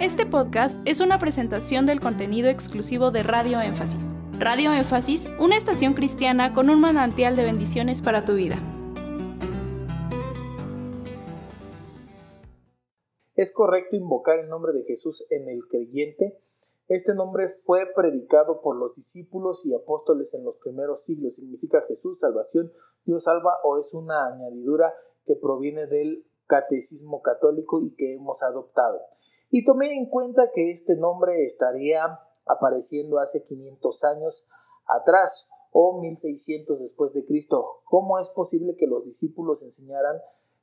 Este podcast es una presentación del contenido exclusivo de Radio Énfasis. Radio Énfasis, una estación cristiana con un manantial de bendiciones para tu vida. ¿Es correcto invocar el nombre de Jesús en el creyente? Este nombre fue predicado por los discípulos y apóstoles en los primeros siglos. ¿Significa Jesús, salvación, Dios salva o es una añadidura que proviene del catecismo católico y que hemos adoptado? Y tomé en cuenta que este nombre estaría apareciendo hace 500 años atrás o 1600 después de Cristo. ¿Cómo es posible que los discípulos enseñaran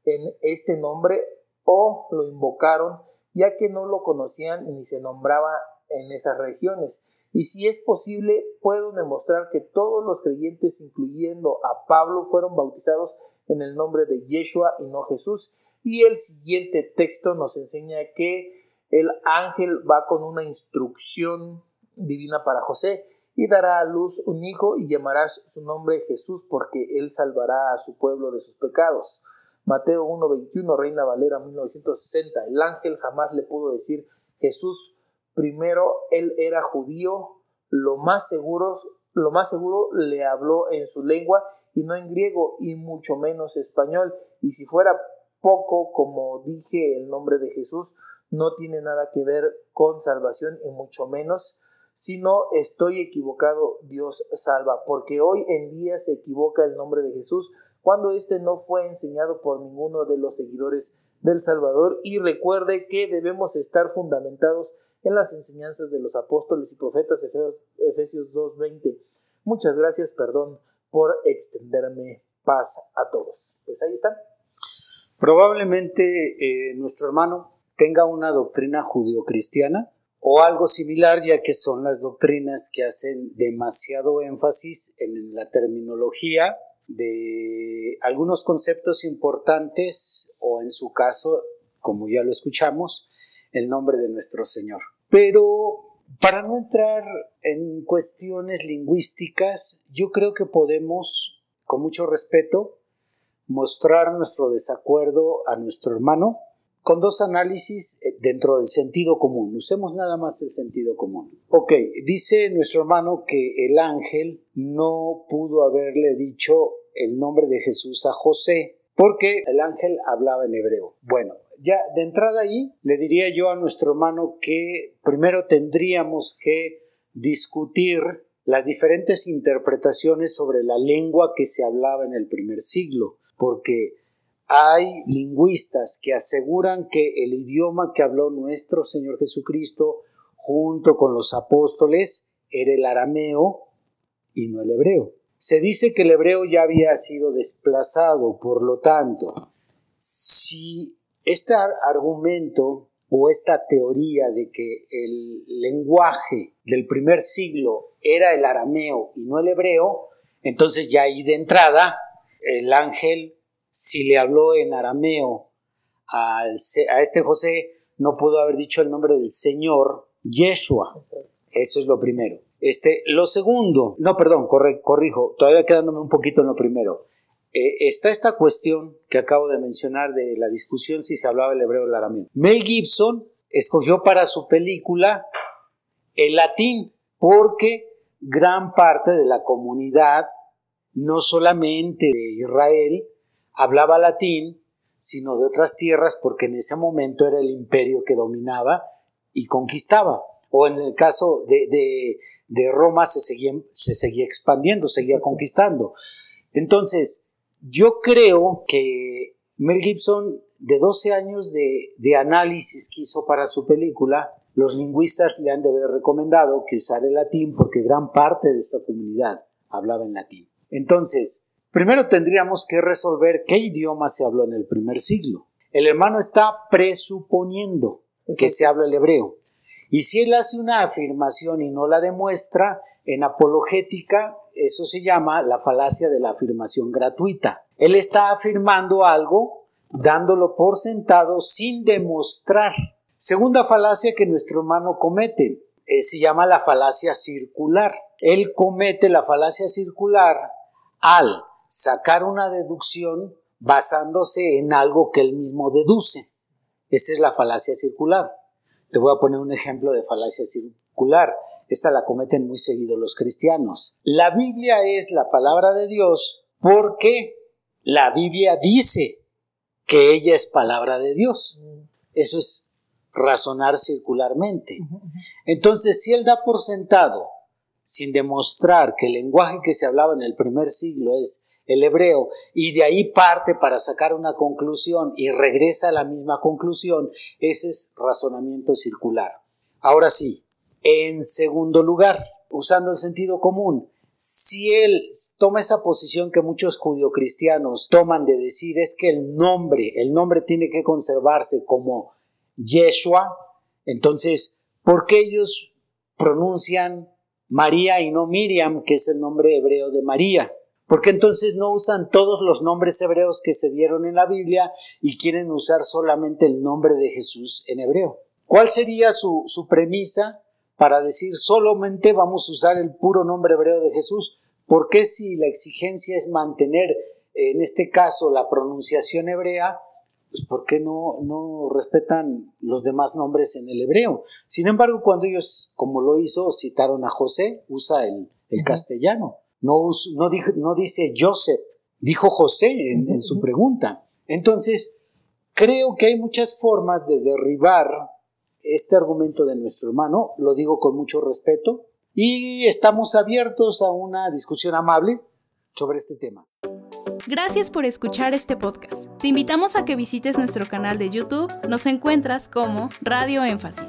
en este nombre o lo invocaron ya que no lo conocían ni se nombraba en esas regiones. Y si es posible, puedo demostrar que todos los creyentes, incluyendo a Pablo, fueron bautizados en el nombre de Yeshua y no Jesús. Y el siguiente texto nos enseña que el ángel va con una instrucción divina para José y dará a luz un hijo y llamará su nombre Jesús porque él salvará a su pueblo de sus pecados. Mateo 1.21, Reina Valera 1960. El ángel jamás le pudo decir Jesús Primero, él era judío, lo más seguro, lo más seguro le habló en su lengua y no en griego y mucho menos español. Y si fuera poco, como dije, el nombre de Jesús no tiene nada que ver con salvación y mucho menos. Si no estoy equivocado, Dios salva, porque hoy en día se equivoca el nombre de Jesús cuando éste no fue enseñado por ninguno de los seguidores del Salvador. Y recuerde que debemos estar fundamentados en las enseñanzas de los apóstoles y profetas, Efesios 2.20. Muchas gracias, perdón por extenderme paz a todos. Pues ahí está. Probablemente eh, nuestro hermano tenga una doctrina judio-cristiana o algo similar, ya que son las doctrinas que hacen demasiado énfasis en la terminología de algunos conceptos importantes o en su caso, como ya lo escuchamos, el nombre de nuestro Señor. Pero para no entrar en cuestiones lingüísticas, yo creo que podemos, con mucho respeto, mostrar nuestro desacuerdo a nuestro hermano con dos análisis eh, dentro del sentido común. Usemos nada más el sentido común. Ok, dice nuestro hermano que el ángel no pudo haberle dicho el nombre de Jesús a José porque el ángel hablaba en hebreo. Bueno, ya de entrada ahí le diría yo a nuestro hermano que primero tendríamos que discutir las diferentes interpretaciones sobre la lengua que se hablaba en el primer siglo, porque hay lingüistas que aseguran que el idioma que habló nuestro Señor Jesucristo junto con los apóstoles era el arameo y no el hebreo. Se dice que el hebreo ya había sido desplazado, por lo tanto, si este argumento o esta teoría de que el lenguaje del primer siglo era el arameo y no el hebreo, entonces ya ahí de entrada el ángel, si le habló en arameo a este José, no pudo haber dicho el nombre del Señor Yeshua. Eso es lo primero. Este, lo segundo, no, perdón, corrijo, todavía quedándome un poquito en lo primero. Eh, está esta cuestión que acabo de mencionar de la discusión si se hablaba el hebreo o el arameo. Mel Gibson escogió para su película el latín porque gran parte de la comunidad, no solamente de Israel, hablaba latín, sino de otras tierras porque en ese momento era el imperio que dominaba y conquistaba. O en el caso de, Roma se seguía, se seguía expandiendo, seguía conquistando. Entonces, yo creo que Mel Gibson, de 12 años de, análisis que hizo para su película, los lingüistas le han de haber recomendado que usara el latín porque gran parte de esta comunidad hablaba en latín. Entonces, primero tendríamos que resolver qué idioma se habló en el primer siglo. El hermano está presuponiendo que se habla el hebreo. Y si él hace una afirmación y no la demuestra, en apologética eso se llama la falacia de la afirmación gratuita. Él está afirmando algo dándolo por sentado sin demostrar. Segunda falacia que nuestro hermano comete eh, se llama la falacia circular. Él comete la falacia circular al sacar una deducción basándose en algo que él mismo deduce. Esa es la falacia circular. Te voy a poner un ejemplo de falacia circular. Esta la cometen muy seguido los cristianos. La Biblia es la palabra de Dios porque la Biblia dice que ella es palabra de Dios. Eso es razonar circularmente. Entonces, si él da por sentado, sin demostrar que el lenguaje que se hablaba en el primer siglo es el hebreo, y de ahí parte para sacar una conclusión y regresa a la misma conclusión, ese es razonamiento circular. Ahora sí, en segundo lugar, usando el sentido común, si él toma esa posición que muchos judio-cristianos toman de decir es que el nombre, el nombre tiene que conservarse como Yeshua, entonces, ¿por qué ellos pronuncian María y no Miriam, que es el nombre hebreo de María? ¿Por qué entonces no usan todos los nombres hebreos que se dieron en la Biblia y quieren usar solamente el nombre de Jesús en hebreo? ¿Cuál sería su, su premisa para decir solamente vamos a usar el puro nombre hebreo de Jesús? ¿Por qué si la exigencia es mantener, en este caso, la pronunciación hebrea, pues ¿por qué no, no respetan los demás nombres en el hebreo? Sin embargo, cuando ellos, como lo hizo, citaron a José, usa el, castellano. No, no, no, dice Joseph, dijo José en, su pregunta. Entonces, creo que hay muchas formas de derribar este argumento de nuestro hermano, lo digo con mucho respeto, y estamos abiertos a una discusión amable sobre este tema. Gracias por escuchar este podcast. Te invitamos a que visites nuestro canal de YouTube. Nos encuentras como Radio Énfasis.